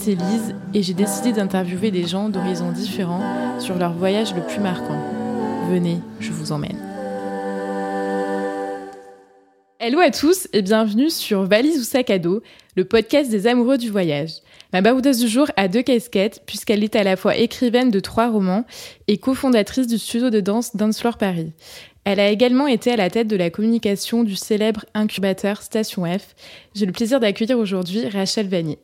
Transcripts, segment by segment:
c'est Lise et j'ai décidé d'interviewer des gens d'horizons différents sur leur voyage le plus marquant. Venez, je vous emmène. Hello à tous et bienvenue sur Valise ou sac à dos, le podcast des amoureux du voyage. Ma baroudeuse du jour a deux casquettes puisqu'elle est à la fois écrivaine de trois romans et cofondatrice du studio de danse Dance Floor Paris. Elle a également été à la tête de la communication du célèbre incubateur Station F. J'ai le plaisir d'accueillir aujourd'hui Rachel Vanier.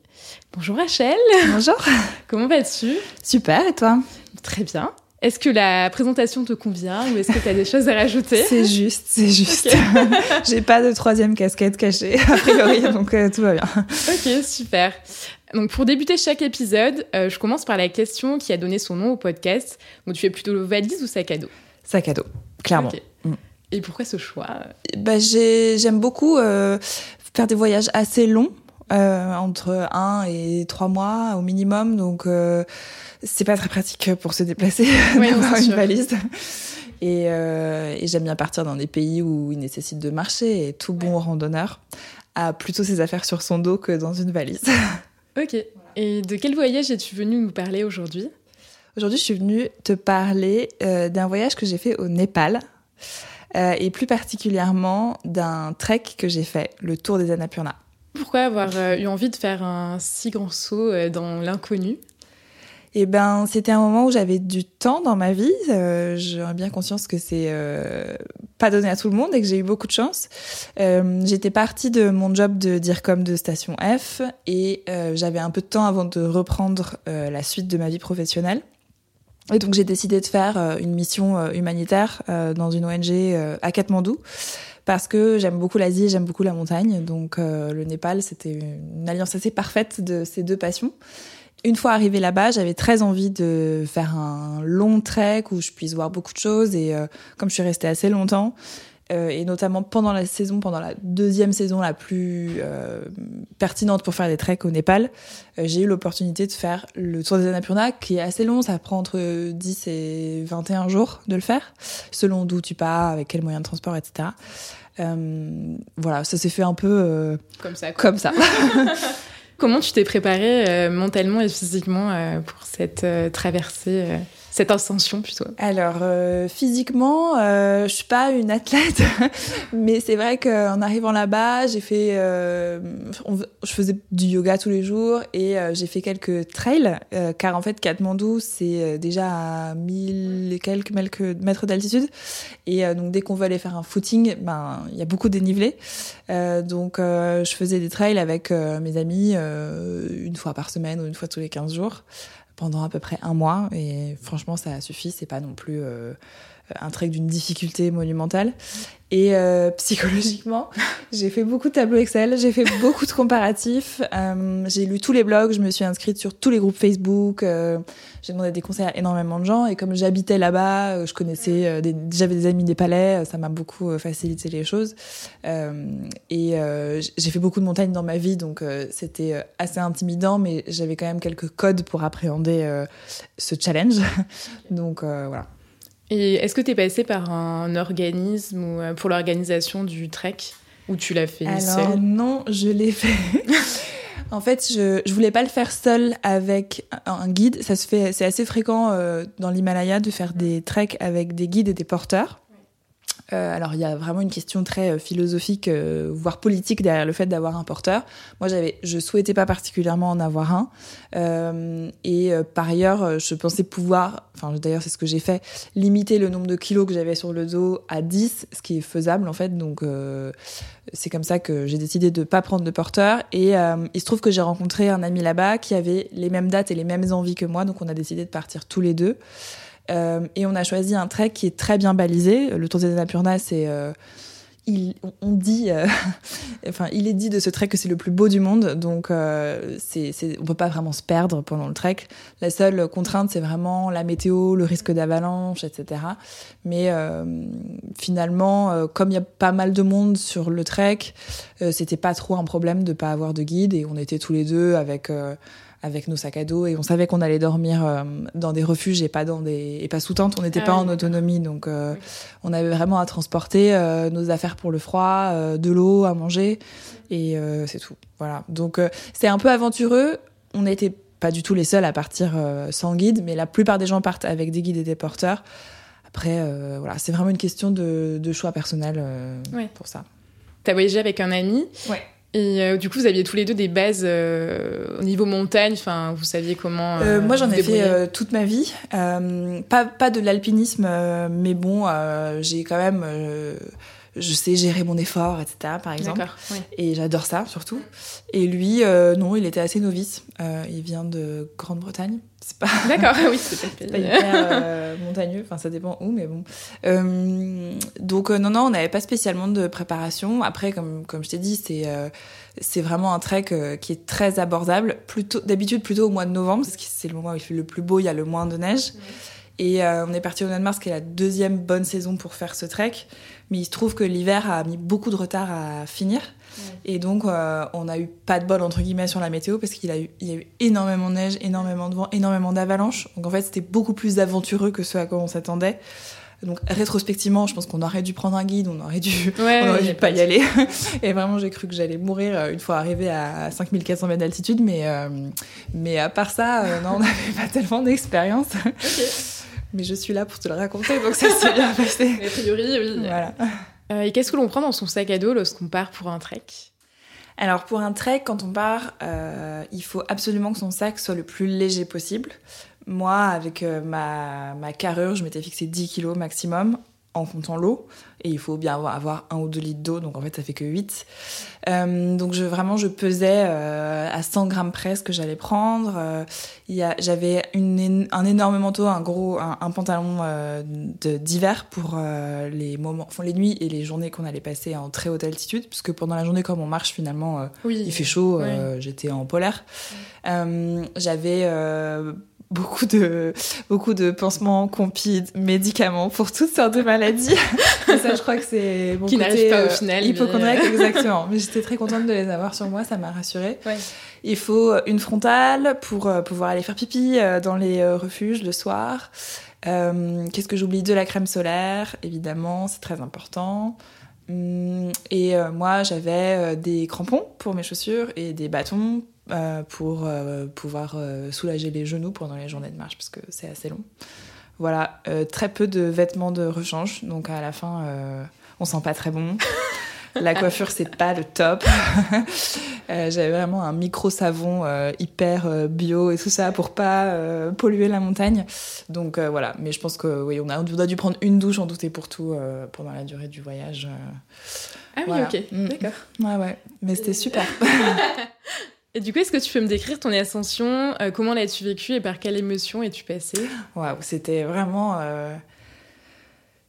Bonjour Rachel. Bonjour. Comment vas-tu? Super, et toi? Très bien. Est-ce que la présentation te convient ou est-ce que tu as des choses à rajouter? C'est juste, c'est juste. J'ai pas de troisième casquette cachée, a priori, donc euh, tout va bien. Ok, super. Donc pour débuter chaque épisode, euh, je commence par la question qui a donné son nom au podcast. Donc tu fais plutôt valise ou sac à dos? Sac à dos, clairement. Mm. Et pourquoi ce choix? Bah, J'aime beaucoup euh, faire des voyages assez longs. Euh, entre un et trois mois au minimum. Donc, euh, c'est pas très pratique pour se déplacer Oui, d'avoir une sûr. valise. Et, euh, et j'aime bien partir dans des pays où il nécessite de marcher. Et tout bon randonneur a plutôt ses affaires sur son dos que dans une valise. Ok. Et de quel voyage es-tu venu nous parler aujourd'hui? Aujourd'hui, je suis venue te parler euh, d'un voyage que j'ai fait au Népal. et plus particulièrement d'un trek que j'ai fait, le tour des Annapurna. Pourquoi avoir euh, eu envie de faire un si grand saut euh, dans l'inconnu? Et ben, c'était un moment où j'avais du temps dans ma vie. Euh, J'aurais bien conscience que c'est euh, pas donné à tout le monde et que j'ai eu beaucoup de chance. Euh, J'étais partie de mon job de DIRCOM de Station F et j'avais un peu de temps avant de reprendre la suite de ma vie professionnelle. Et donc j'ai décidé de faire une mission humanitaire dans une ONG à Katmandou parce que j'aime beaucoup l'Asie j'aime beaucoup la montagne. Donc euh, le Népal, c'était une alliance assez parfaite de ces deux passions. Une fois arrivée là-bas, j'avais très envie de faire un long trek où je puisse voir beaucoup de choses. Et euh, comme je suis restée assez longtemps, euh, et notamment pendant la saison, pendant la deuxième saison la plus euh, pertinente pour faire des treks au Népal, euh, j'ai eu l'opportunité de faire le tour des Annapurna, qui est assez long, ça prend entre 10 et 21 jours de le faire, selon d'où tu pars, avec quel moyen de transport, etc. Euh, voilà, ça s'est fait un peu euh, Comme ça. quoi. comme ça. Comment tu t'es préparée euh, mentalement et physiquement euh, pour cette euh, traversée, euh, cette ascension plutôt. Alors euh, physiquement, euh, je suis pas une athlète, mais c'est vrai qu'en arrivant là-bas, j'ai fait, euh, je faisais du yoga tous les jours et euh, j'ai fait quelques trails, euh, car en fait Katmandou c'est euh, déjà à 1000 et quelques mètres d'altitude. Et donc dès qu'on veut aller faire un footing, ben il y a beaucoup de dénivelé, donc je faisais des trails avec mes amis une fois par semaine ou une fois tous les 15 jours pendant à peu près un mois. Et franchement ça a suffi c'est pas non plus euh, un trek d'une difficulté monumentale et euh, psychologiquement j'ai fait beaucoup de tableaux Excel j'ai fait beaucoup de comparatifs euh, j'ai lu tous les blogs je me suis inscrite sur tous les groupes Facebook euh, j'ai demandé des conseils à énormément de gens et comme j'habitais là-bas je connaissais j'avais des amis des palais ça m'a beaucoup facilité les choses et j'ai fait beaucoup de montagnes dans ma vie, donc c'était assez intimidant, mais j'avais quand même quelques codes pour appréhender ce challenge. donc voilà. Et est-ce que tu es passée par un organisme ou euh, pour l'organisation du trek ou tu l'as fait Alors seule? non, je l'ai fait. en fait, je, je voulais pas le faire seul avec un, un guide. Ça se fait, c'est assez fréquent euh, dans l'Himalaya de faire des treks avec des guides et des porteurs. Euh, alors il y a vraiment une question très euh, philosophique, euh, voire politique derrière le fait d'avoir un porteur. Moi j'avais, je souhaitais pas particulièrement en avoir un, Euh, et euh, par ailleurs euh, je pensais pouvoir, enfin d'ailleurs c'est ce que j'ai fait, limiter le nombre de kilos que j'avais sur le dos à 10, ce qui est faisable en fait. Donc c'est comme ça que j'ai décidé de pas prendre de porteur. Et il se trouve que j'ai rencontré un ami là-bas qui avait les mêmes dates et les mêmes envies que moi, donc on a décidé de partir tous les deux. Euh, et on a choisi un trek qui est très bien balisé. Le Tour des Annapurna, c'est euh, il, on dit, euh, enfin, il est dit de ce trek que c'est le plus beau du monde, donc euh, c'est, c'est, on peut pas vraiment se perdre pendant le trek. La seule contrainte, c'est vraiment la météo, le risque d'avalanche, etc. Mais euh, finalement, euh, comme il y a pas mal de monde sur le trek, c'était pas trop un problème de pas avoir de guide et on était tous les deux avec. Avec nos sacs à dos et on savait qu'on allait dormir euh, dans des refuges et pas dans des et pas sous tente on n'était Ah pas oui, en autonomie donc euh, on avait vraiment à transporter euh, nos affaires pour le froid de l'eau à manger et c'est tout voilà donc c'est un peu aventureux on était pas du tout les seuls à partir sans guide, mais la plupart des gens partent avec des guides et des porteurs. Après, voilà, c'est vraiment une question de, choix personnel pour ça. Tu as voyagé avec un ami. Ouais. Et euh, du coup, vous aviez tous les deux des bases euh, au niveau montagne. Enfin, vous saviez comment. Euh, moi, j'en ai fait toute ma vie. pas, pas de l'alpinisme, mais bon, j'ai quand même je sais gérer mon effort, etc. Par exemple. Et j'adore ça surtout. Et lui, euh, non, il était assez novice. Euh, il vient de Grande-Bretagne. C'est pas. D'accord, oui, c'est pas hyper euh, montagneux. Enfin, ça dépend où, mais bon. donc non, non, on n'avait pas spécialement de préparation. Après, comme comme je t'ai dit, c'est c'est vraiment un trek qui est très abordable. Plutôt d'habitude plutôt au mois de novembre, parce que c'est le moment où il fait le plus beau, il y a le moins de neige. Et on est parti au mois de mars, qui est la deuxième bonne saison pour faire ce trek. Mais il se trouve que l'hiver a mis beaucoup de retard à finir. Et donc, euh, on n'a eu pas de bol, entre guillemets, sur la météo parce qu'il a eu, il y a eu énormément de neige, énormément de vent, énormément d'avalanches. Donc, en fait, c'était beaucoup plus aventureux que ce à quoi on s'attendait. Donc, rétrospectivement, je pense qu'on aurait dû prendre un guide, on aurait dû, on aurait dû pas y aller. Et vraiment, j'ai cru que j'allais mourir euh, une fois arrivé à 5400 mètres d'altitude. Mais, euh, mais à part ça, non, on n'avait pas tellement d'expérience mais je suis là pour te le raconter, donc ça s'est bien passé. A priori, oui. Voilà. Euh, et qu'est-ce que l'on prend dans son sac à dos lorsqu'on part pour un trek? Alors pour un trek, quand on part, euh, il faut absolument que son sac soit le plus léger possible. Moi, avec euh, ma, ma carrure, je m'étais fixé 10 kg maximum en comptant l'eau. Et il faut bien avoir, un ou deux litres d'eau, donc en fait ça fait que 8. Euh, donc je, vraiment je pesais euh, à 100 grammes près ce que j'allais prendre. Euh, J'avais un énorme manteau, un gros, un, pantalon euh, d'hiver pour les moments, enfin, les nuits et les journées qu'on allait passer en très haute altitude, puisque pendant la journée comme on marche finalement, il fait chaud, j'étais en polaire. J'avais beaucoup de, beaucoup de pansements, compides, médicaments pour toutes sortes de maladies. ça, je crois que c'est bon Qui n'arrive pas au euh, final. Hypochondriaque, exactement. Mais j'étais très contente de les avoir sur moi, ça m'a rassurée. Il faut une frontale pour euh, pouvoir aller faire pipi euh, dans les refuges le soir. Qu'est-ce que j'oublie? De la crème solaire, évidemment, c'est très important. Hum, et moi, j'avais des crampons pour mes chaussures et des bâtons euh, pour euh, pouvoir euh, soulager les genoux pendant les journées de marche parce que c'est assez long. Voilà, très peu de vêtements de rechange, donc à la fin, on sent pas très bon. La coiffure, c'est pas le top. J'avais vraiment un micro savon hyper bio et tout ça pour pas polluer la montagne. Donc voilà, mais je pense que oui, on a, on a dû prendre une douche en tout et pour tout pendant la durée du voyage. Ah oui, ok, mm. d'accord. Ouais, ouais, mais c'était super. Et du coup, est-ce que tu peux me décrire ton ascension euh, Comment l'as-tu vécue et par quelle émotion es-tu passée? Waouh, c'était vraiment. Euh,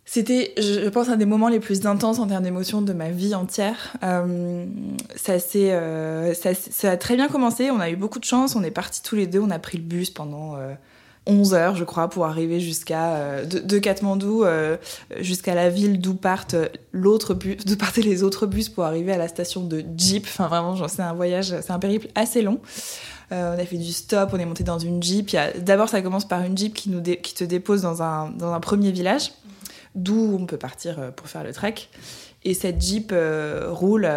c'était, je pense, un des moments les plus intenses en termes d'émotions de ma vie entière. Euh, ça, ça, ça, a très bien commencé, on a eu beaucoup de chance, on est partis tous les deux, on a pris le bus pendant 11 heures, je crois, pour arriver jusqu'à euh, de, Katmandou euh, jusqu'à la ville d'où partent d'où partaient les autres bus pour arriver à la station de Jeep. Enfin, vraiment, c'est un voyage, c'est un périple assez long. Euh, on a fait du stop, on est monté dans une Jeep. D'abord, ça commence par une Jeep qui, te dépose dans un premier village, d'où on peut partir pour faire le trek. Et cette Jeep roule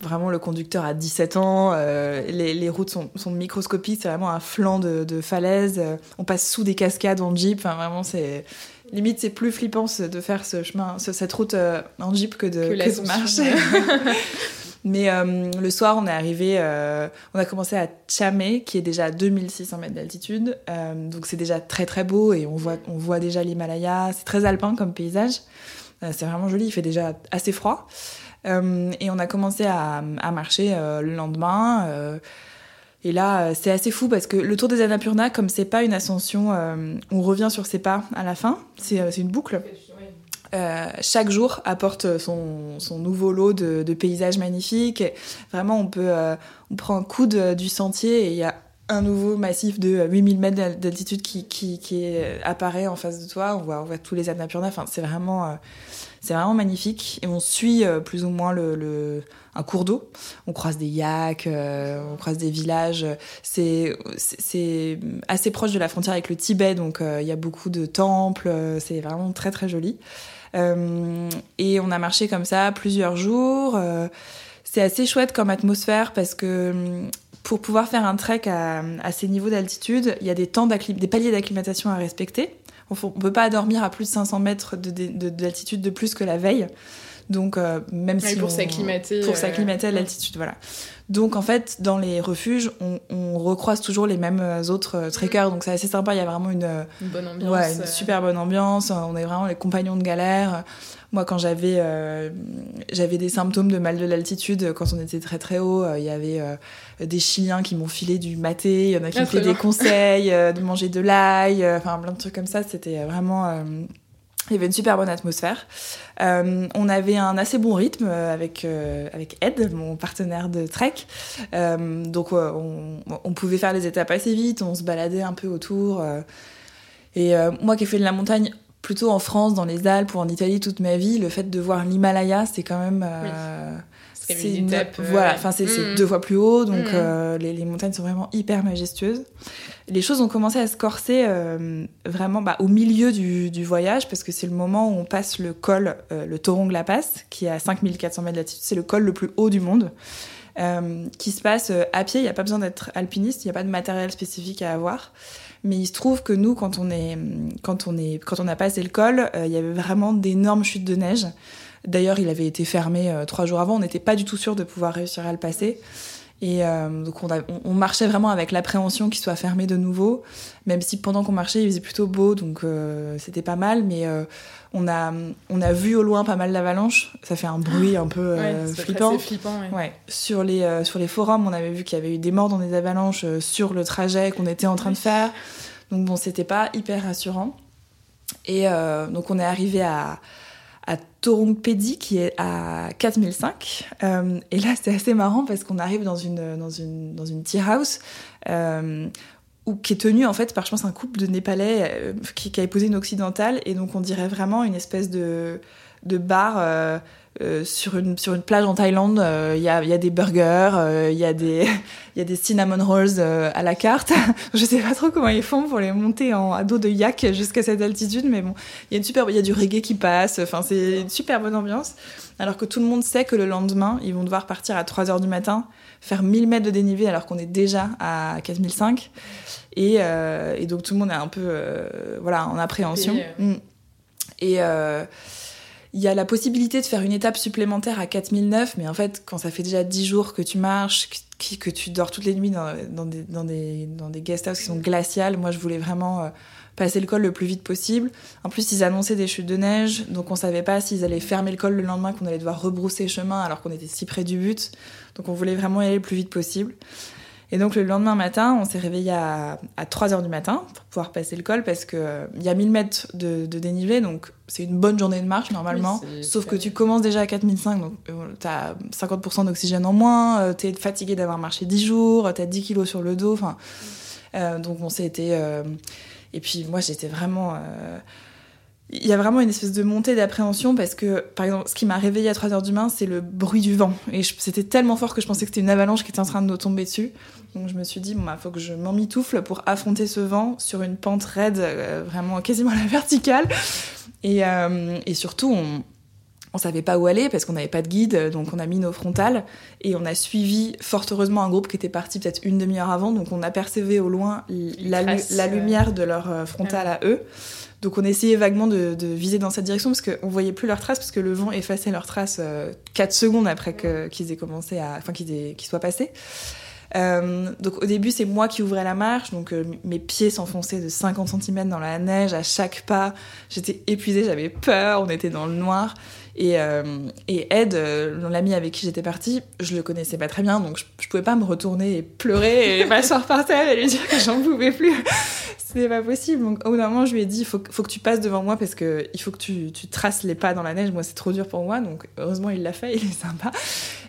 vraiment le conducteur a 17 ans, euh, les, routes sont, microscopiques, c'est vraiment un flanc de, falaise, on passe sous des cascades en jeep, enfin vraiment c'est limite c'est plus flippant de faire ce chemin, cette route euh, en jeep que de, que marcher. Mais euh, le soir, on est arrivé, on a commencé à Chamé, qui est déjà à 2600 mètres d'altitude. donc c'est déjà très très beau et on voit, on voit déjà l'Himalaya. C'est très alpin comme paysage. c'est vraiment joli, il fait déjà assez froid. Euh, et on a commencé à, marcher euh, le lendemain. Euh, et là, c'est assez fou parce que le tour des Annapurna, comme c'est pas une ascension, on revient sur ses pas à la fin, c'est une boucle. chaque jour apporte son, nouveau lot de, paysages magnifiques. vraiment, on peut, on prend un coup du sentier et il y a un nouveau massif de 8000 mètres d'altitude qui, apparaît en face de toi. On voit, on voit tous les Annapurna. Enfin, c'est vraiment, c'est vraiment magnifique et on suit euh, plus ou moins le, un cours d'eau. On croise des yaks, euh, on croise des villages. C'est assez proche de la frontière avec le Tibet, donc euh, il y a beaucoup de temples. c'est vraiment très très joli. et on a marché comme ça plusieurs jours. c'est assez chouette comme atmosphère parce que pour pouvoir faire un trek à, ces niveaux d'altitude, il y a des temps des paliers d'acclimatation à respecter. On ne peut pas dormir à plus de 500 mètres d'altitude de, de, plus que la veille. Donc, euh, même si. Pour s'acclimater. Pour s'acclimater à l'altitude, voilà. Donc, en fait, dans les refuges, on, on recroise toujours les mêmes autres trekkers. Donc, c'est assez sympa. Il y a vraiment une. Une bonne ambiance. Ouais, une super bonne ambiance. On est vraiment les compagnons de galère. Moi, quand j'avais euh, j'avais des symptômes de mal de l'altitude, quand on était très très haut, euh, il y avait euh, des Chiliens qui m'ont filé du maté, il y en a qui ah, m'ont fait des conseils de manger de l'ail, enfin plein de trucs comme ça. C'était vraiment il y avait une super bonne atmosphère. on avait un assez bon rythme avec, avec Ed, mon partenaire de trek. donc on, pouvait faire les étapes assez vite, on se baladait un peu autour. et moi qui ai fait de la montagne plutôt en France, dans les Alpes ou en Italie toute ma vie, le fait de voir l'Himalaya, c'est quand même. Euh, c'est une étape. Euh, voilà, enfin c'est mm. deux fois plus haut, donc mm. euh, les, montagnes sont vraiment hyper majestueuses. Les choses ont commencé à se corser vraiment bah, au milieu du, voyage, parce que c'est le moment où on passe le col, le Torong La Passe, qui est à 5400 mètres d'altitude, c'est le col le plus haut du monde. qui se passe à pied, il n'y a pas besoin d'être alpiniste, il n'y a pas de matériel spécifique à avoir. Mais il se trouve que nous, quand on, est, quand on, est, quand on a passé le col, euh, il y avait vraiment d'énormes chutes de neige. D'ailleurs, il avait été fermé euh, trois jours avant. On n'était pas du tout sûr de pouvoir réussir à le passer. Et euh, donc on, on, marchait vraiment avec l'appréhension qu'il soit fermé de nouveau, même si pendant qu'on marchait il faisait plutôt beau, donc c'était pas mal. Mais on a on a vu au loin pas mal d'avalanches. Ça fait un bruit un peu flippant. flippant ouais. Sur les sur les forums, on avait vu qu'il y avait eu des morts dans des avalanches sur le trajet qu'on était en train de faire. Donc bon, c'était pas hyper rassurant. Et euh, donc on est arrivé à, à Torongpedi qui est à 4005. Euh, et là, c'est assez marrant parce qu'on arrive dans une, dans une, dans une tea house euh, où, qui est tenue en fait par, je pense, un couple de Népalais qui, qui, a épousé une occidentale. Et donc on dirait vraiment une espèce de, de bar euh, sur, une, sur une plage en Thaïlande, il euh, y, a, y, a, des burgers, il euh, y, a des, y a des cinnamon rolls à la carte. je sais pas trop comment ils font pour les monter en, à dos de yak jusqu'à cette altitude, mais bon, il y a une super, il y a du reggae qui passe. Enfin, c'est une super bonne ambiance. Alors que tout le monde sait que le lendemain, ils vont devoir partir à 3 heures du matin, faire 1000 mètres de dénivelé alors qu'on est déjà à 4005. Et, et, donc tout le monde est un peu, voilà, en appréhension. Mm. Et il y a la possibilité de faire une étape supplémentaire à 4009, mais en fait, quand ça fait déjà 10 jours que tu marches, que, tu dors toutes les nuits dans, des, dans, des, dans des guest houses qui sont glaciales, moi je voulais vraiment euh, passer le col le plus vite possible. En plus, ils annonçaient des chutes de neige, donc on savait pas s'ils allaient fermer le col le lendemain, qu'on allait devoir rebrousser chemin alors qu'on était si près du but. Donc on voulait vraiment y aller le plus vite possible. Et donc le lendemain matin, on s'est réveillé à, à 3 heures du matin pour pouvoir passer le col parce que euh, y a 1000 mètres de, de dénivelé, donc c'est une bonne journée de marche normalement. sauf que tu commences déjà à 4005, donc euh, tu as 50% d'oxygène en moins, euh, tu es fatigué d'avoir marché 10 jours, tu as 10 kilos sur le dos, enfin. donc on s'est été. et puis moi j'étais vraiment il y a vraiment une espèce de montée d'appréhension parce que, par exemple, ce qui m'a réveillée à 3 heures du matin, c'est le bruit du vent. Et c'était tellement fort que je pensais que c'était une avalanche qui était en train de nous tomber dessus. Donc je me suis dit, bon, bah, faut que je m'emmitoufle pour affronter ce vent sur une pente raide, euh, vraiment quasiment à la verticale. Et, euh, et surtout, on, on savait pas où aller parce qu'on n'avait pas de guide, donc on a mis nos frontales et on a suivi fort heureusement un groupe qui était parti peut-être une demi-heure avant, donc on apercevait au loin la, la lumière de leur frontale à eux. Donc on essayait vaguement de, viser dans cette direction parce qu'on voyait plus leurs traces parce que le vent effaçait leurs traces 4 euh, secondes après qu'ils aient commencé à, qu'ils soient passés. Euh, donc au début c'est moi qui ouvrais la marche, donc euh, mes pieds s'enfonçaient de 50 cm dans la neige à chaque pas. J'étais épuisée, j'avais peur, on était dans le noir. Et, et Ed, l'ami avec qui j'étais partie, je le connaissais pas très bien, donc je, je pouvais pas me retourner et pleurer et m'asseoir par terre et lui dire que j'en pouvais plus c'était pas possible. Donc, au bout d'un moment, je lui ai dit, il faut, faut, que tu passes devant moi parce que il faut que tu, tu traces les pas dans la neige. Moi, c'est trop dur pour moi. Donc, heureusement, il l'a fait. Il est sympa.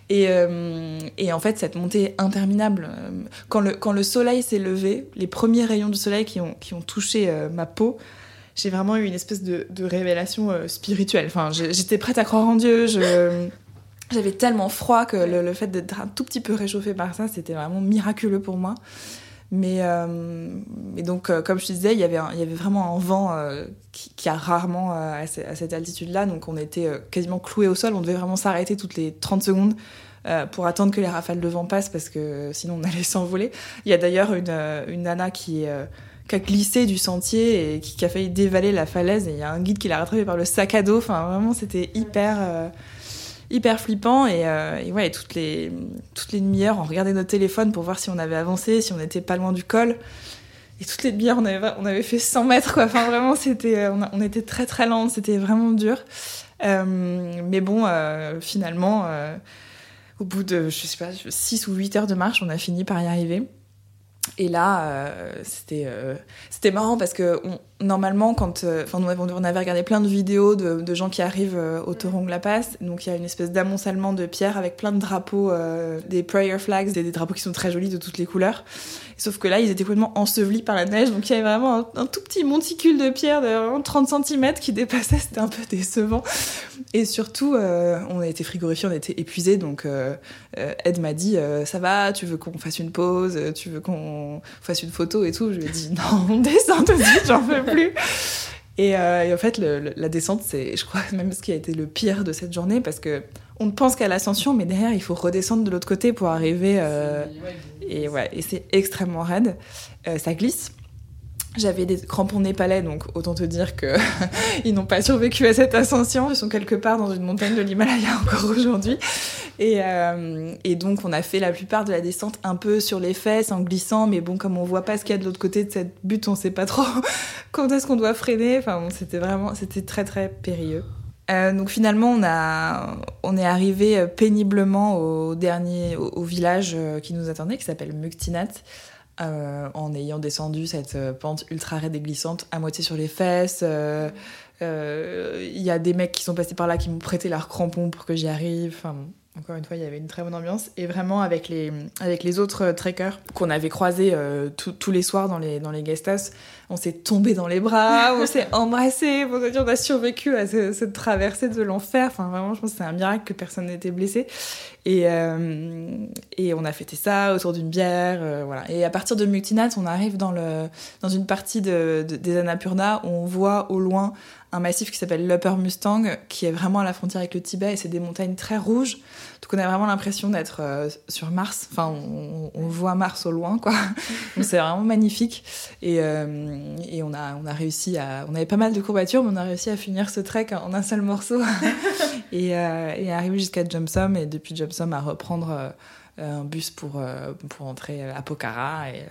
Et, euh, et, en fait, cette montée interminable, euh, quand le, quand le soleil s'est levé, les premiers rayons du soleil qui ont, qui ont touché euh, ma peau, j'ai vraiment eu une espèce de, révélation spirituelle. Enfin, j'étais prête à croire en Dieu. J'avais tellement froid que le, fait d'être un tout petit peu réchauffée par ça, c'était vraiment miraculeux pour moi. Mais, euh, donc, euh, comme je te disais, il y avait, vraiment un vent euh, qui, a rarement à, cette altitude-là. Donc, on était quasiment cloué au sol. On devait vraiment s'arrêter toutes les 30 secondes pour attendre que les rafales de vent passent parce que sinon on allait s'envoler. Il y a d'ailleurs une, une nana qui est qui a glissé du sentier et qui, a failli dévaler la falaise. Et il y a un guide qui l'a rattrapé par le sac à dos. Enfin, vraiment, c'était hyper, euh, hyper flippant. Et, euh, et, ouais, toutes les, toutes les demi-heures, on regardait notre téléphone pour voir si on avait avancé, si on n'était pas loin du col. Et toutes les demi-heures, on avait, on avait fait 100 mètres, quoi. Enfin, vraiment, c'était, euh, on, on, était très, très lente. C'était vraiment dur. mais bon, finalement, au bout de, je sais pas, 6 ou 8 heures de marche, on a fini par y arriver. Et là, euh, c'était euh, c'était marrant parce que on, normalement, quand, euh, enfin, on avait regardé plein de vidéos de, de gens qui arrivent au Torong La Passe, donc il y a une espèce d'amoncellement de pierres avec plein de drapeaux, des prayer flags, des, des, drapeaux qui sont très jolis de toutes les couleurs. Sauf que là, ils étaient complètement ensevelis par la neige, donc il y avait vraiment un, tout petit monticule de pierre de 30 cm qui dépassait, c'était un peu décevant. Et surtout, euh, on a été frigorifiés, on était épuisés, donc euh, euh, Ed m'a dit Ça va, tu veux qu'on fasse une pause, tu veux qu'on fasse une photo et tout Je lui ai dit Non, on descend tout de suite, j'en peux plus. Et, en fait, la descente, c'est, je crois, même ce qui a été le pire de cette journée, parce que on ne pense qu'à l'ascension, mais derrière, il faut redescendre de l'autre côté pour arriver. et ouais, et c'est extrêmement raide. ça glisse. J'avais des crampons népalais, donc autant te dire que ils n'ont pas survécu à cette ascension. Ils sont quelque part dans une montagne de l'Himalaya encore aujourd'hui. Et, euh, et, donc on a fait la plupart de la descente un peu sur les fesses, en glissant. Mais bon, comme on voit pas ce qu'il y a de l'autre côté de cette butte, on sait pas trop quand est-ce qu'on doit freiner. Enfin bon, c'était vraiment, c'était très très périlleux. Euh, donc finalement, on, a, on est arrivé péniblement au dernier, au, village euh, qui nous attendait, qui s'appelle Muktinat. Euh, en ayant descendu cette euh, pente ultra raide et glissante à moitié sur les fesses. Il euh, y a des mecs qui sont passés par là qui m'ont prêté leurs crampons pour que j'y arrive. Enfin, encore une fois, il y avait une très bonne ambiance. Et vraiment, avec les, avec les autres trekkers qu'on avait croisés tous les soirs dans les, dans les guest on s'est tombé dans les bras, on s'est embrassé. Pour dire, on a survécu à cette traversée de l'enfer. Enfin, vraiment, je pense que c'est un miracle que personne n'ait été blessé. Et, euh, et on a fêté ça autour d'une bière. Euh, voilà. Et à partir de Muktinat, on arrive dans, le, dans une partie de, des Annapurna où on voit au loin un massif qui s'appelle l'Upper Mustang, qui est vraiment à la frontière avec le Tibet, et c'est des montagnes très rouges. Donc on a vraiment l'impression d'être euh, sur Mars. Enfin, on, on, voit Mars au loin, quoi. Donc c'est vraiment magnifique. Et, euh, et, on, a, on a réussi à... On avait pas mal de courbatures, mais on a réussi à finir ce trek en un seul morceau. et, euh, et arriver jusqu'à Jumpsum, et depuis Jumpsum à reprendre un bus pour, pour entrer à Pokhara. Et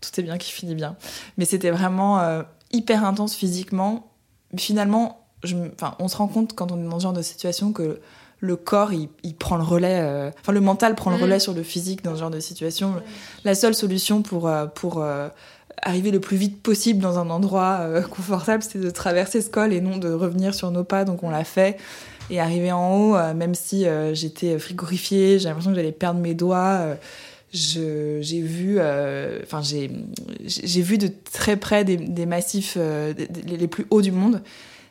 tout est bien qui finit bien. Mais c'était vraiment hyper intense physiquement finalement, je, enfin, on se rend compte quand on est dans ce genre de situation que le corps, il, il prend le relais, euh, enfin le mental prend le mm. relais sur le physique dans ce genre de situation. La seule solution pour, euh, pour euh, arriver le plus vite possible dans un endroit confortable, c'est de traverser ce col et non de revenir sur nos pas. Donc on l'a fait. Et arriver en haut, même si j'étais frigorifiée, j'ai l'impression que j'allais perdre mes doigts j'ai vu, euh, enfin j'ai vu de très près des, des massifs euh, les, plus hauts du monde.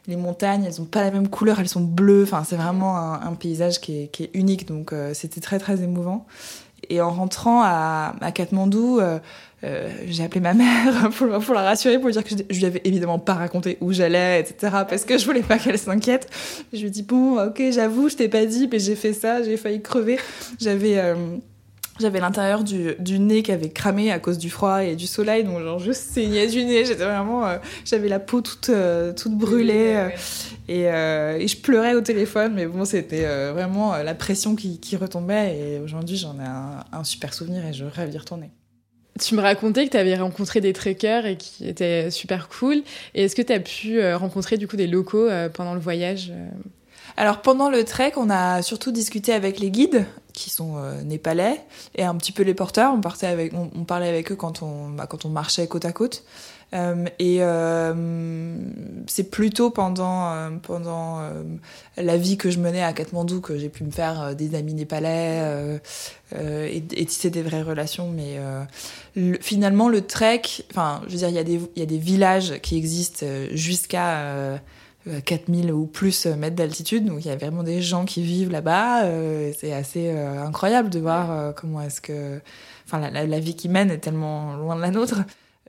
Les montagnes, elles ont pas la même couleur, elles sont bleues. Enfin, c'est vraiment un, un, paysage qui est, qui est unique. Donc, euh, c'était très très émouvant. Et en rentrant à, à Katmandou, j'ai appelé ma mère pour, pour, la rassurer, pour lui dire que je, je lui avais évidemment pas raconté où j'allais, etc. Parce que je voulais pas qu'elle s'inquiète. Je lui ai dit bon, ok, j'avoue, je t'ai pas dit, mais j'ai fait ça, j'ai failli crever. J'avais j'avais l'intérieur du, du, nez qui avait cramé à cause du froid et du soleil, donc genre je saignais du nez. J'étais vraiment, euh, j'avais la peau toute euh, toute brûlée euh, et, et, je pleurais au téléphone, mais bon c'était vraiment la pression qui, qui retombait. Et aujourd'hui j'en ai un, un, super souvenir et je rêve d'y retourner. Tu me racontais que tu avais rencontré des trekkers et qui étaient super cool. Et est-ce que tu as pu rencontrer du coup des locaux pendant le voyage alors pendant le trek, on a surtout discuté avec les guides qui sont euh, népalais et un petit peu les porteurs. On partait avec, on, parlait avec eux quand on, bah, quand on marchait côte à côte. Euh, et euh, c'est plutôt pendant pendant la vie que je menais à Katmandou que j'ai pu me faire des amis népalais et, tisser des vraies relations. Mais finalement, le trek, enfin, je veux dire, il y a des villages qui existent jusqu'à 4000 euh, ou plus euh, mètres d'altitude. Donc il y a vraiment des gens qui vivent là-bas. Euh, c'est assez incroyable de voir comment est-ce que... Enfin, la, vie qu'ils mènent est tellement loin de la nôtre.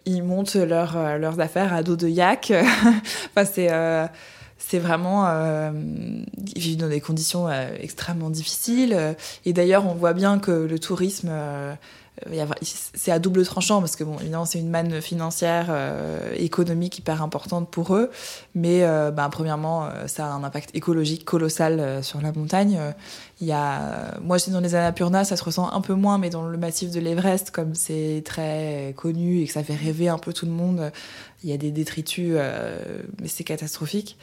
Ils montent leur, leurs affaires à dos de yak. enfin, c'est... c'est vraiment ils vivent dans des conditions extrêmement difficiles et d'ailleurs on voit bien que le tourisme c'est à double tranchant parce que bon évidemment c'est une manne financière euh, économique hyper importante pour eux. Mais euh, bah, premièrement euh, ça a un impact écologique colossal sur la montagne il y a moi j'étais dans les Annapurna ça se ressent un peu moins mais dans le massif de l'Everest comme c'est très connu et que ça fait rêver un peu tout le monde il y a des détritus mais c'est catastrophique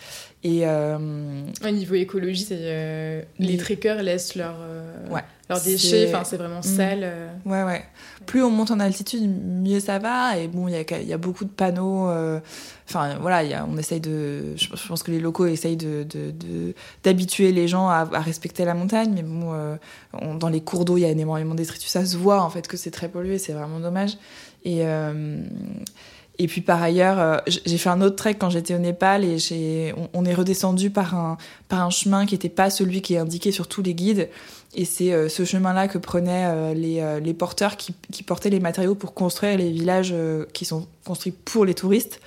et au niveau écologie c'est les trekkers laissent leur ouais leurs déchets, enfin c'est vraiment mm. sale. Euh. Ouais, ouais. Plus on monte en altitude, mieux ça va. Et bon, il y a, y a, beaucoup de panneaux. Euh, enfin, voilà, y a, on essaye de. Je pense que les locaux essayent de, d'habituer les gens à, respecter la montagne. Mais bon, euh, dans les cours d'eau, il y a énormément de détritus. Ça se voit en fait que c'est très pollué, c'est vraiment dommage. Et. Et puis par ailleurs, j'ai fait un autre trek quand j'étais au Népal et j'ai, on, est redescendu par un, par un chemin qui n'était pas celui qui est indiqué sur tous les guides. Et c'est euh, ce chemin-là que prenaient euh, les, euh, les, porteurs qui, qui, portaient les matériaux pour construire les villages qui sont construits pour les touristes.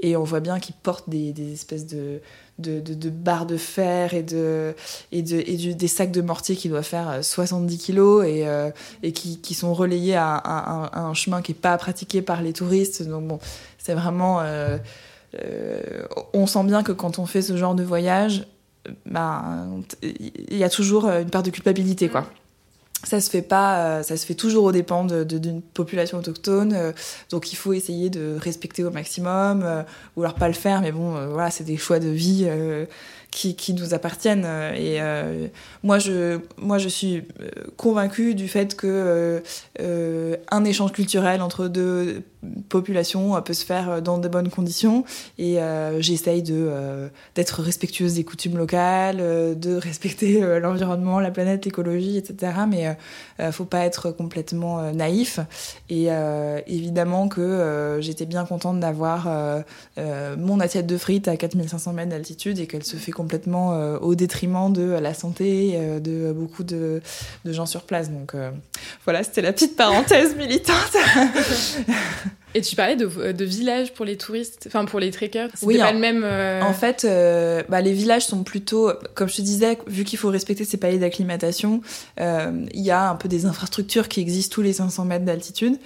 Et on voit bien qu'ils portent des espèces de, de, barres de fer et, de, et, de, et des sacs de mortier qui doivent faire 70 kilos et, et qui, qui, sont relayés à, un chemin qui n'est pas pratiqué par les touristes. Donc bon, c'est vraiment... on sent bien que quand on fait ce genre de voyage, bah, il y a toujours euh, une part de culpabilité, quoi. Ça se fait pas, euh, ça se fait toujours aux dépens d'une population autochtone, euh, donc il faut essayer de respecter au maximum, ou alors pas le faire, mais bon, voilà, c'est des choix de vie qui, nous appartiennent. Et moi, je, moi, je suis convaincue du fait que un échange culturel entre deux population euh, peut se faire euh, dans de bonnes conditions. Et euh, j'essaye de d'être respectueuse des coutumes locales de respecter l'environnement la planète l'écologie etc mais faut pas être complètement naïf. Et évidemment que j'étais bien contente d'avoir mon assiette de frites à 4500 mètres d'altitude et qu'elle se fait complètement au détriment de la santé de beaucoup de, gens sur place. Donc voilà c'était la petite parenthèse militante Et tu parlais de, de, villages pour les touristes, enfin pour les trekkers. Oui, pas le même. Euh, en fait, euh, bah, les villages sont plutôt, comme je te disais, vu qu'il faut respecter ces paliers d'acclimatation, euh, il y a un peu des infrastructures qui existent tous les 500 mètres d'altitude,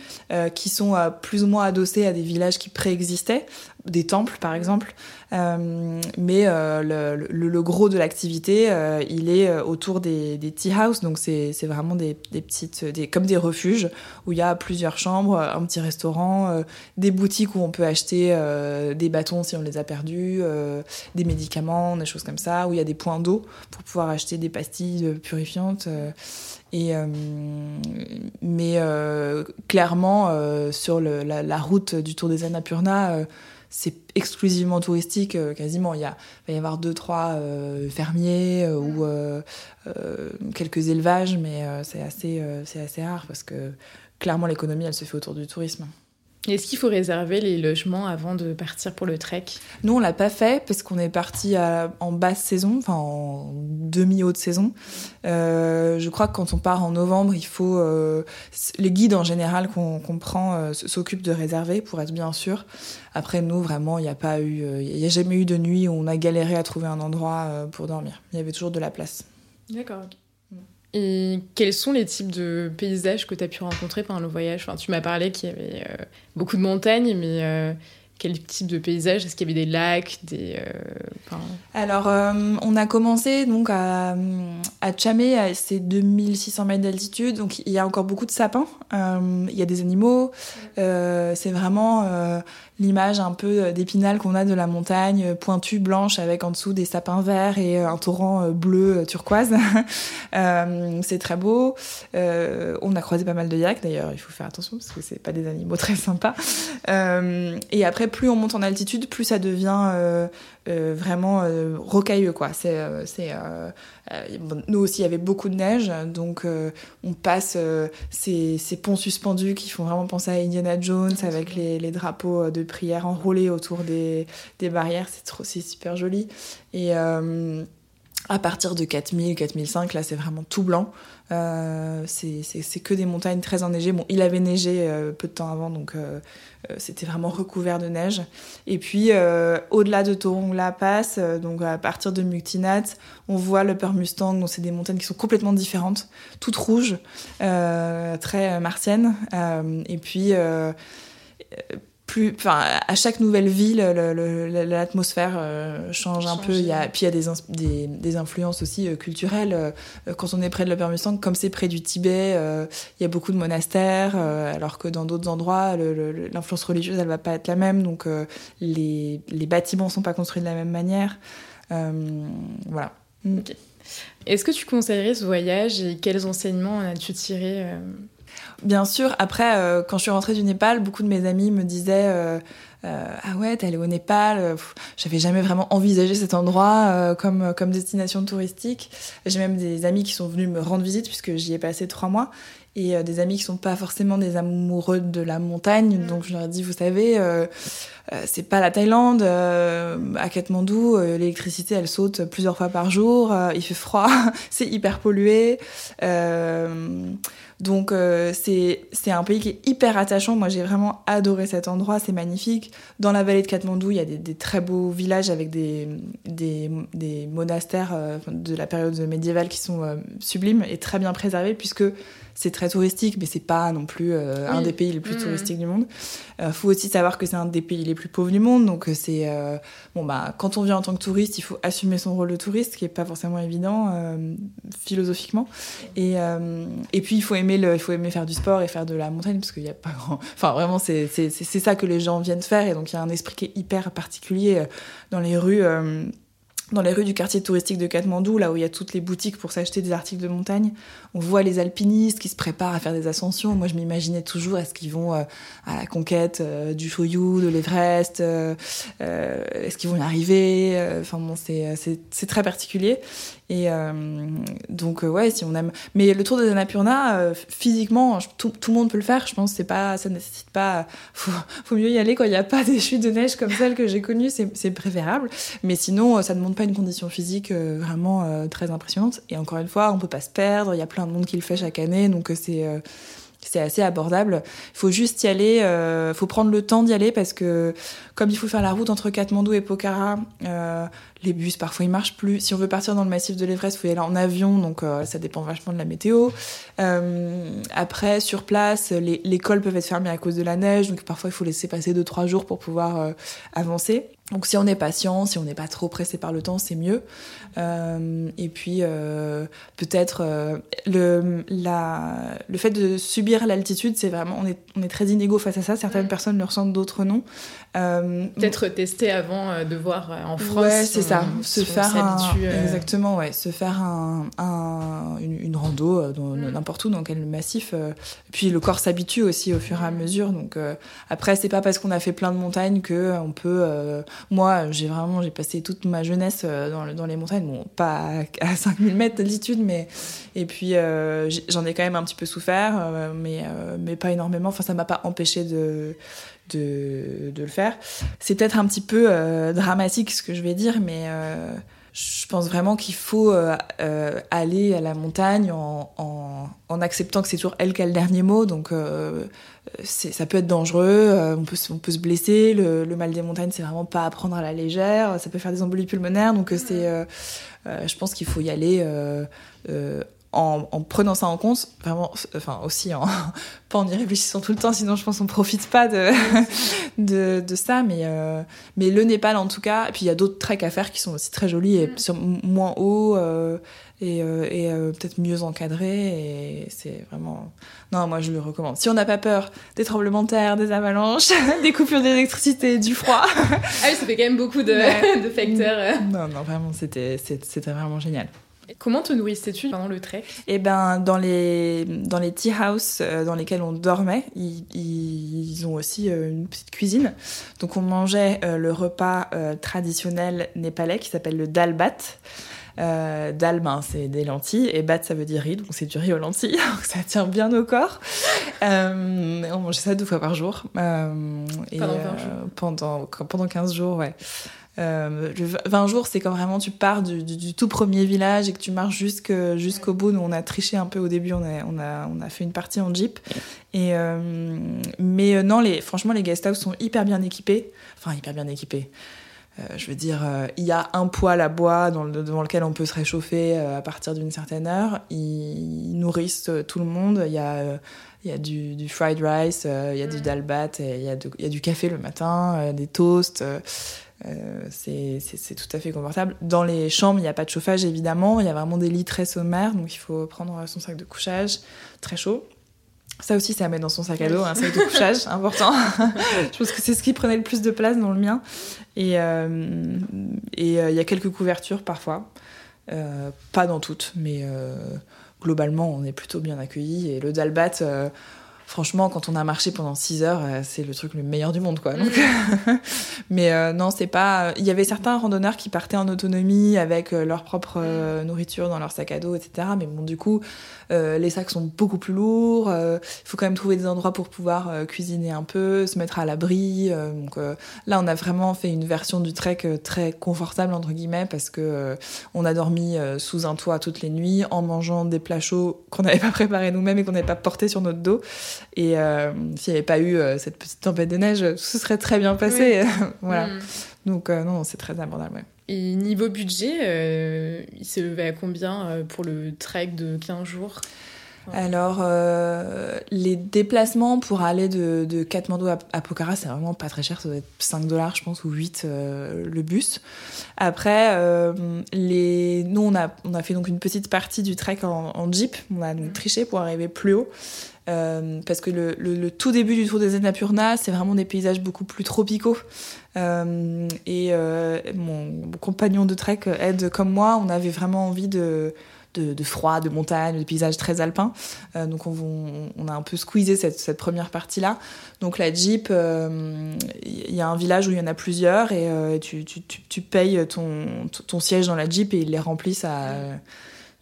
qui sont plus ou moins adossées à des villages qui préexistaient des temples par exemple, euh, mais euh, le, le, gros de l'activité, euh, il est autour des, des tea house, donc c'est vraiment des, des, petites, des, comme des refuges où il y a plusieurs chambres, un petit restaurant, des boutiques où on peut acheter des bâtons si on les a perdus, des médicaments, des choses comme ça, où il y a des points d'eau pour pouvoir acheter des pastilles purifiantes. Et, mais clairement, sur la, route du Tour des Annapurna, c'est exclusivement touristique euh, quasiment. Il, y a, va y avoir deux, trois euh, fermiers euh, ou quelques élevages, mais c'est assez, c'est assez rare parce que clairement l'économie, elle se fait autour du tourisme. Est-ce qu'il faut réserver les logements avant de partir pour le trek? Nous, on l'a pas fait parce qu'on est parti en basse saison, enfin en demi-haute saison. Euh, je crois que quand on part en novembre, il faut euh, les guides en général qu'on prend euh, s'occupent de réserver pour être bien sûr. Après, nous, vraiment, il n'y a pas eu, il y a jamais eu de nuit où on a galéré à trouver un endroit pour dormir. Il y avait toujours de la place. D'accord. Et quels sont les types de paysages que tu as pu rencontrer pendant le voyage? Enfin, Tu m'as parlé qu'il y avait euh, beaucoup de montagnes, mais euh, quel type de paysage Est-ce qu'il y avait des lacs des, euh, Alors, on a commencé donc à, à Chamé, à ces 2600 mètres d'altitude, donc il y a encore beaucoup de sapins, il y a des animaux, c'est vraiment l'image un peu euh, d'épinal qu'on a de la montagne euh, pointue blanche avec en dessous des sapins verts et euh, un torrent bleu turquoise. c'est très beau. on a croisé pas mal de yaks d'ailleurs, il faut faire attention parce que c'est pas des animaux très sympas. et après, plus on monte en altitude, plus ça devient vraiment rocailleux quoi. C'est, c'est nous aussi il y avait beaucoup de neige, donc on passe ces, ces, ponts suspendus qui font vraiment penser à Indiana Jones avec les, les drapeaux de prières enroulées autour des, des barrières, c'est trop, c'est super joli. Et, euh, à partir de 4000, 4005, là c'est vraiment tout blanc. Euh, c'est que des montagnes très enneigées. Bon, il avait neigé euh, peu de temps avant, donc euh, c'était vraiment recouvert de neige. Et puis, au-delà de Torong La Pass, donc à partir de Muktinat, on voit le Mustang, donc c'est des montagnes qui sont complètement différentes, toutes rouges, très martiennes. et puis plus, enfin, à chaque nouvelle ville, l'atmosphère euh, change un peu. Il y a, puis il y a des, des, des influences aussi euh, culturelles. Euh, quand on est près de l'Upper Mustang, comme c'est près du Tibet, il y a beaucoup de monastères, alors que dans d'autres endroits, l'influence religieuse, elle va pas être la même. Donc les, les bâtiments sont pas construits de la même manière. voilà. Est-ce que tu conseillerais ce voyage et quels enseignements as-tu tiré Bien sûr, après, euh, quand je suis rentrée du Népal, beaucoup de mes amis me disaient euh, euh, Ah ouais, t'es allée au Népal J'avais jamais vraiment envisagé cet endroit comme, comme destination touristique. J'ai même des amis qui sont venus me rendre visite puisque j'y ai passé trois mois. Et des amis qui sont pas forcément des amoureux de la montagne. Mm. Donc je leur ai dit Vous savez, c'est pas la Thaïlande. à Katmandou, l'électricité elle saute plusieurs fois par jour. il fait froid, c'est hyper pollué. Donc euh, c'est un pays qui est hyper attachant. Moi j'ai vraiment adoré cet endroit, c'est magnifique. Dans la vallée de Katmandou, il y a des, très beaux villages avec des, des, monastères euh, de la période médiévale qui sont euh, sublimes et très bien préservés puisque c'est très touristique, mais c'est pas non plus euh, un des pays les plus mm. touristiques du monde. Euh, faut aussi savoir que c'est un des pays les plus pauvres du monde, donc euh, c'est euh, bon bah quand on vient en tant que touriste, il faut assumer son rôle de touriste, qui est pas forcément évident philosophiquement. Et et puis il faut aimer le, il faut aimer faire du sport et faire de la montagne parce qu'il y a pas grand, enfin vraiment c'est c'est c'est ça que les gens viennent faire et donc il y a un esprit qui est hyper particulier dans les rues dans les rues du quartier touristique de Katmandou, là où il y a toutes les boutiques pour s'acheter des articles de montagne, on voit les alpinistes qui se préparent à faire des ascensions. Moi, je m'imaginais toujours, est-ce qu'ils vont euh, à la conquête euh, du Choyou, de l'Everest euh, Est-ce qu'ils vont y arriver Enfin bon, c'est très particulier. Et donc, ouais, si on aime... Mais le tour des Annapurna, physiquement, tout, tout, le monde peut le faire. Je pense que pas, ça ne nécessite pas... Faut, faut mieux y aller quand il n'y a pas des chutes de neige comme celles que j'ai connues, c'est préférable. Mais sinon, ça ne demande pas une condition physique vraiment très impressionnante. Et encore une fois, on peut pas se perdre, il y a plein de monde qui le fait chaque année, donc euh, c'est euh, c'est assez abordable. Il faut juste y aller, il euh, faut prendre le temps d'y aller parce que comme il faut faire la route entre Katmandou et Pokhara, les bus parfois ils marchent plus. Si on veut partir dans le massif de l'Everest, il faut y aller en avion, donc ça dépend vachement de la météo. après, sur place, les, les cols peuvent être fermés à cause de la neige, donc parfois il faut laisser passer 2-3 jours pour pouvoir avancer. Donc si on est patient, si on n'est pas trop pressé par le temps, c'est mieux. Euh, et puis euh, peut-être euh, le, la, le fait de subir l'altitude, c'est vraiment on est, on est très inégaux face à ça. Certaines personnes le ressentent, d'autres non. peut-être tester avant de voir en France. Ouais, c'est ça. se faire un, exactement, ouais, se faire un, un une, une, rando mm. n'importe où dans quel massif. puis le corps s'habitue aussi au fur et à mesure. Donc après, c'est pas parce qu'on a fait plein de montagnes que on peut moi, j'ai vraiment j'ai passé toute ma jeunesse euh, dans, dans les montagnes, bon, pas à, 5000 mètres d'altitude, mais et puis euh, j'en ai quand même un petit peu souffert, euh, mais mais pas énormément. Enfin, ça m'a pas empêché de de, de le faire. C'est peut-être un petit peu dramatique ce que je vais dire, mais je pense vraiment qu'il faut aller à la montagne en, en, en acceptant que c'est toujours elle qui a le dernier mot. Donc ça peut être dangereux, euh, on, peut, on peut se blesser. Le, mal des montagnes, c'est vraiment pas à prendre à la légère. Ça peut faire des embolies pulmonaires. Donc, euh, c'est, euh, je pense qu'il faut y aller en, en, prenant ça en compte, vraiment, enfin aussi en, pas en y réfléchissant tout le temps, sinon je pense qu'on profite pas de, de, de, ça, mais, mais le Népal en tout cas, et puis il y a d'autres treks à faire qui sont aussi très jolis et sur, moins hauts, et, euh, euh, peut-être mieux encadré. Et c'est vraiment. Non, moi je le recommande. Si on n'a pas peur des tremblements de terre, des avalanches, des coupures d'électricité, du froid. ah oui, ça fait quand même beaucoup de, de facteurs. Euh. Non, non, vraiment, c'était vraiment génial. Comment te nourrissais-tu pendant le trek? Eh ben, dans les dans les tea house dans lesquels on dormait, ils, ils ont aussi une petite cuisine. Donc on mangeait le repas traditionnel népalais qui s'appelle le dalbat. Euh, dal, ben, c'est des lentilles. Et bat, ça veut dire riz, donc c'est du riz aux lentilles. donc ça tient bien au corps. Euh, on mangeait ça deux fois par jour. Euh, et, pendant, 15 jours. pendant, pendant 15 jours, ouais. Euh, 20 jours, c'est quand vraiment tu pars du, du, tout premier village et que tu marches jusqu'au bout. Nous, on a triché un peu au début, on a, on a, on a fait une partie en jeep. Et, euh, mais euh, non, les, franchement, les guest sont hyper bien équipés. Enfin, hyper bien équipés. Euh, je veux dire, il y a un poêle à bois dans le, devant lequel on peut se réchauffer à partir d'une certaine heure. Ils nourrissent tout le monde. Il y a, il y a du, du fried rice, il y a du mm. dalbat, il y, a il y a du café le matin, des toasts. C'est tout à fait confortable. Dans les chambres, il n'y a pas de chauffage évidemment. Il y a vraiment des lits très sommaires, donc il faut prendre son sac de couchage très chaud. Ça aussi, ça met dans son sac à dos, un sac de couchage, important. je pense que c'est ce qui prenait le plus de place dans le mien. Et euh, et euh, il y a quelques couvertures parfois, euh, pas dans toutes, mais globalement, on est plutôt bien accueillis. Et le dalbat, franchement, quand on a marché pendant 6 heures, c'est le truc le meilleur du monde, quoi. Donc, mais non, c'est pas. Il y avait certains randonneurs qui partaient en autonomie avec leur propre nourriture dans leur sac à dos, etc. Mais bon, du coup, euh, les sacs sont beaucoup plus lourds. Il faut quand même trouver des endroits pour pouvoir euh, cuisiner un peu, se mettre à l'abri. Euh, donc là, on a vraiment fait une version du trek très confortable entre guillemets parce que on a dormi sous un toit toutes les nuits en mangeant des plats chauds qu'on n'avait pas préparés nous-mêmes et qu'on n'avait pas portés sur notre dos. Et s'il n'y avait pas eu cette petite tempête de neige, tout se serait très bien passé. voilà. Mm. Donc non, c'est très abordable. Et niveau budget, euh, il s'est levé à combien euh, pour le trek de 15 jours? Alors, euh, les déplacements pour aller de, de Katmandou à, Pokhara, c'est vraiment pas très cher, ça doit être 5 dollars, je pense, ou 8 le bus. Après, les... nous, on a, on a fait donc une petite partie du trek en, en jeep, on a donc triché pour arriver plus haut. Euh, parce que le, le, tout début du Tour des Annapurna, c'est vraiment des paysages beaucoup plus tropicaux. Euh, et euh, mon, compagnon de trek, Ed, comme moi, on avait vraiment envie de, de, de froid, de montagne, de paysages très alpins. Euh, donc on, on, a un peu squeezé cette, cette première partie-là. Donc la Jeep, il euh, y a un village où il y en a plusieurs et tu, tu, tu, tu, payes ton, ton siège dans la Jeep et ils les remplissent à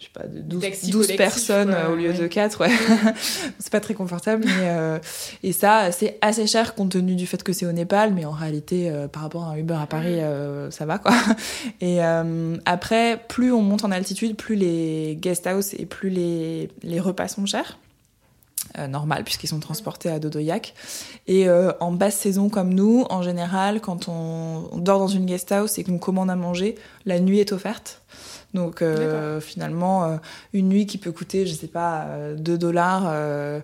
je sais pas, de 12, personnes au lieu de 4, ouais. c'est pas très confortable, mais euh, et ça, c'est assez cher compte tenu du fait que c'est au Népal, mais en réalité, euh, par rapport à un Uber à Paris, euh, ça va, quoi. Et après, plus on monte en altitude, plus les guest house et plus les, les repas sont chers. normal puisqu'ils sont transportés à Dodoyak et en basse saison comme nous en général quand on, on dort dans une guest house et qu'on commande à manger la nuit est offerte donc euh, finalement, euh, une nuit qui peut coûter, je sais pas, 2 euh, dollars ah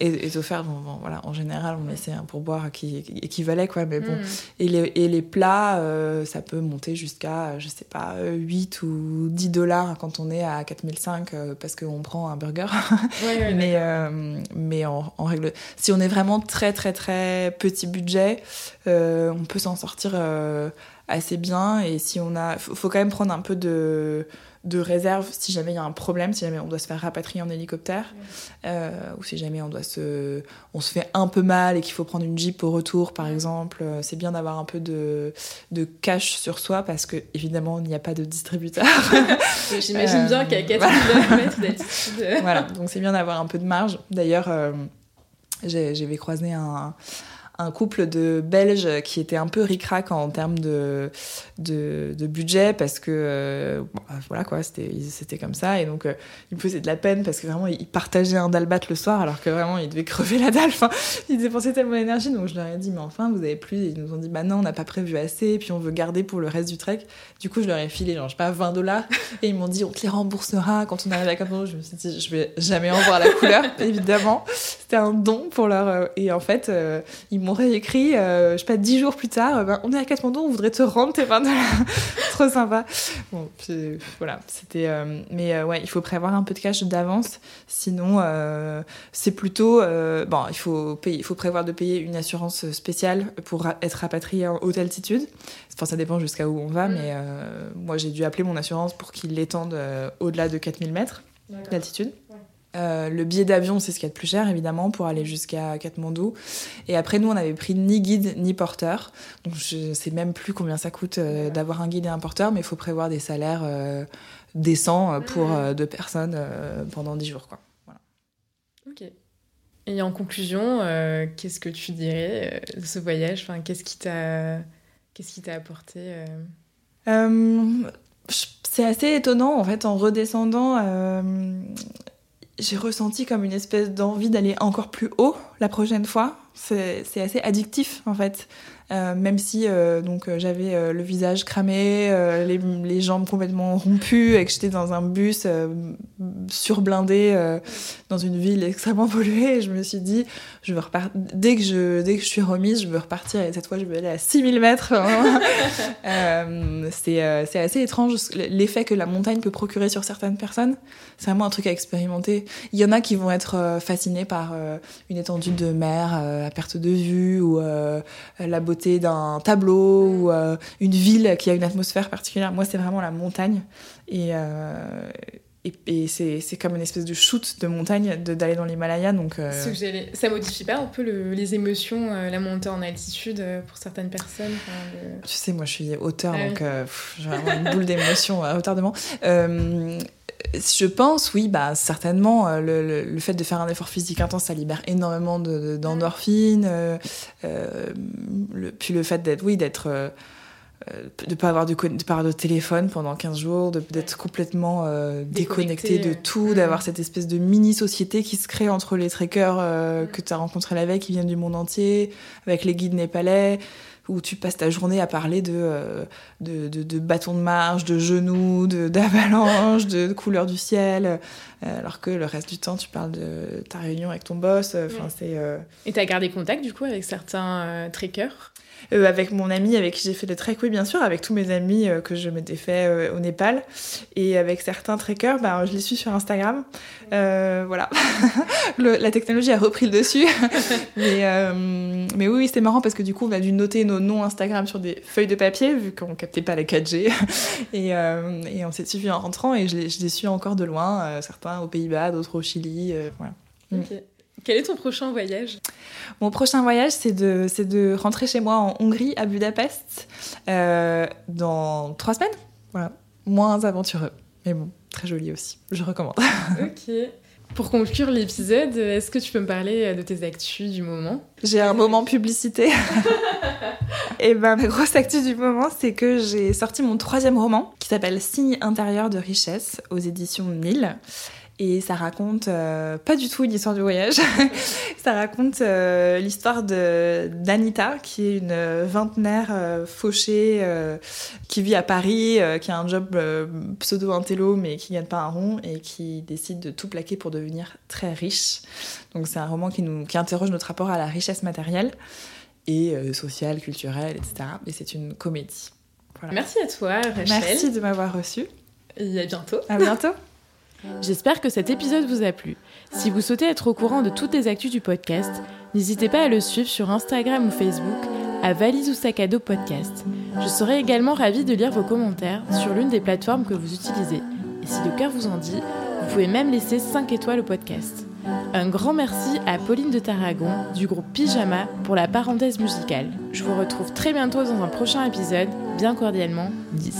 est, offerte. Bon, voilà, en général, on essaie un pourboire qui, équivalait, quoi. Mais bon. Hmm. Et, les, et les plats, ça peut monter jusqu'à, je sais pas, 8 ou 10 dollars quand on est à 4005 parce qu'on prend un burger. mais mais en, en, règle, si on est vraiment très très très petit budget, on peut s'en sortir assez bien. Et si on a. Faut, faut quand même prendre un peu de, de réserve si jamais il y a un problème, si jamais on doit se faire rapatrier en hélicoptère, euh, ou si jamais on doit se, on se fait un peu mal et qu'il faut prendre une jeep au retour, par exemple. Euh, c'est bien d'avoir un peu de, de cash sur soi parce que évidemment il n'y a pas de distributeur. J'imagine bien qu'à 4 km d'altitude. voilà, donc c'est bien d'avoir un peu de marge. D'ailleurs, euh, j'avais croisé un un couple de Belges qui était un peu ricrac en termes de, de, budget parce que euh, bah, voilà quoi c'était comme ça. Et donc euh, ils me faisaient de la peine parce que vraiment ils partageaient un dalbat le soir alors que vraiment ils devaient crever la dalle. Enfin, ils dépensaient tellement d'énergie. Donc je leur ai dit mais enfin vous avez plus. Ils nous ont dit bah non on n'a pas prévu assez. Et puis on veut garder pour le reste du trek. Du coup je leur ai filé genre je sais pas 20 dollars. Et ils m'ont dit on te les remboursera quand on arrive à Kathmandu je me suis dit je vais jamais en voir la couleur évidemment. C'était un don pour leur euh, et en fait ils m'aurait écrit, euh, je sais pas, dix jours plus tard, euh, ben, on est à Katmandou, on voudrait te rendre tes 20 dollars. Trop sympa. Bon, puis, voilà, c'était. Euh, mais ouais, il faut prévoir un peu de cash d'avance, sinon c'est plutôt. bon, il faut, payer, il faut prévoir de payer une assurance spéciale pour être rapatrié en haute altitude. Enfin, ça dépend jusqu'à où on va, mm. mais moi j'ai dû appeler mon assurance pour qu'il l'étende au-delà de 4000 mètres d'altitude. Euh, le billet d'avion, c'est ce qu'il y a de plus cher, évidemment, pour aller jusqu'à Katmandou. Et après, nous, on n'avait pris ni guide ni porteur. Donc, je sais même plus combien ça coûte euh, d'avoir un guide et un porteur, mais il faut prévoir des salaires euh, décents pour deux personnes pendant dix jours. Quoi. Voilà. Ok. Et en conclusion, qu'est-ce que tu dirais de ce voyage? Enfin, Qu'est-ce qui t'a Qu'est-ce qui t'a apporté C'est assez étonnant en fait en redescendant. J'ai ressenti comme une espèce d'envie d'aller encore plus haut la prochaine fois. C'est assez addictif en fait. Euh, même si euh, donc euh, j'avais le visage cramé, les, jambes complètement rompues et que j'étais dans un bus surblindé dans une ville extrêmement polluée, je me suis dit je veux repartir dès que je dès que je suis remise, je veux repartir et cette fois je veux aller à 6000 mètres. c'est c'est assez étrange l'effet que la montagne peut procurer sur certaines personnes. C'est vraiment un truc à expérimenter. Il y en a qui vont être fascinés par une étendue de mer à perte de vue ou la beauté d'un tableau ou euh, une ville qui a une atmosphère particulière. Moi, c'est vraiment la montagne. Et, euh, et, c'est comme une espèce de shoot de montagne d'aller dans l'Himalaya. Donc, euh, Ça modifie pas un peu les émotions, la montée en altitude pour certaines personnes Tu sais, moi, je suis auteur, ah donc j'ai vraiment une boule d'émotions à hauteur de moi je pense, oui, bah, certainement, euh, le, fait de faire un effort physique intense, ça libère énormément d'endorphines. De, euh, euh, puis le fait d'être, oui, d'être. de pas avoir de, de pas avoir de téléphone pendant 15 jours, d'être complètement déconnecté, de tout, d'avoir cette espèce de mini-société qui se crée entre les trekkers que tu as rencontrés la veille, qui viennent du monde entier, avec les guides népalais où tu passes ta journée à parler de, euh, de, de, bâtons de marche, de genoux, d'avalanche, de, de, couleur du ciel, euh, alors que le reste du temps, tu parles de ta réunion avec ton boss. Euh, c'est. Et tu as gardé contact du coup avec certains trekkers? Avec mon ami avec qui j'ai fait le trek, oui bien sûr, avec tous mes amis que je m'étais fait au Népal, et avec certains trekkers, bah, je les suis sur Instagram. voilà, la technologie a repris le dessus, mais, mais oui, oui c'est marrant parce que du coup on a dû noter nos noms Instagram sur des feuilles de papier, vu qu'on captait pas la 4G. Euh, et, on s'est suivi en rentrant et je les, suis encore de loin, euh, certains aux Pays-Bas, d'autres au Chili. Euh, voilà. Mm. Quel est ton prochain voyage Mon prochain voyage, c'est de, de rentrer chez moi en Hongrie, à Budapest, dans trois semaines. Voilà. Moins aventureux, mais bon, très joli aussi. Je recommande. ok. Pour conclure l'épisode, est-ce que tu peux me parler de tes actus du moment? J'ai un moment publicité. Et ben ma grosse actu du moment, c'est que j'ai sorti mon troisième roman qui s'appelle Signe intérieur de richesse aux éditions Nil. Et ça raconte euh, pas du tout une histoire du voyage. ça raconte euh, l'histoire de d'Anita, qui est une vingtenaire euh, fauchée qui vit à Paris, qui a un job pseudo intello mais qui gagne pas un rond et qui décide de tout plaquer pour devenir très riche. Donc c'est un roman qui nous qui interroge notre rapport à la richesse matérielle et sociale, culturelle, etc. Et c'est une comédie. Merci à toi, Rachel. Merci de m'avoir reçue. Et à bientôt. À bientôt. J'espère que cet épisode vous a plu. Si vous souhaitez être au courant de toutes les actus du podcast, n'hésitez pas à le suivre sur Instagram ou Facebook à Valise ou Sac à dos Podcast. Je serai également ravie de lire vos commentaires sur l'une des plateformes que vous utilisez. Et si le cœur vous en dit, vous pouvez même laisser 5 étoiles au podcast. Un grand merci à Pauline de Tarragon du groupe Pyjama pour la parenthèse musicale. Je vous retrouve très bientôt dans un prochain épisode. Bien cordialement, 10.